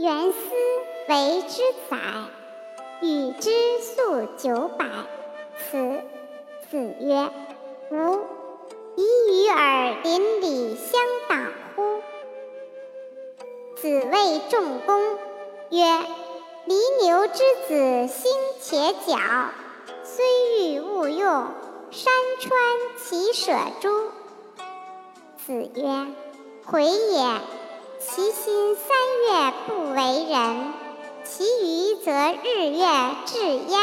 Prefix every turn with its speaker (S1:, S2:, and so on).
S1: 元思为之载，与之数九百。此子曰：“吾以与尔邻里相党乎？”子谓仲弓曰：“犁牛之子心且矫，虽欲勿用，山川其舍诸？”子曰：“回也。其心三月不为人，其余则日月至焉。”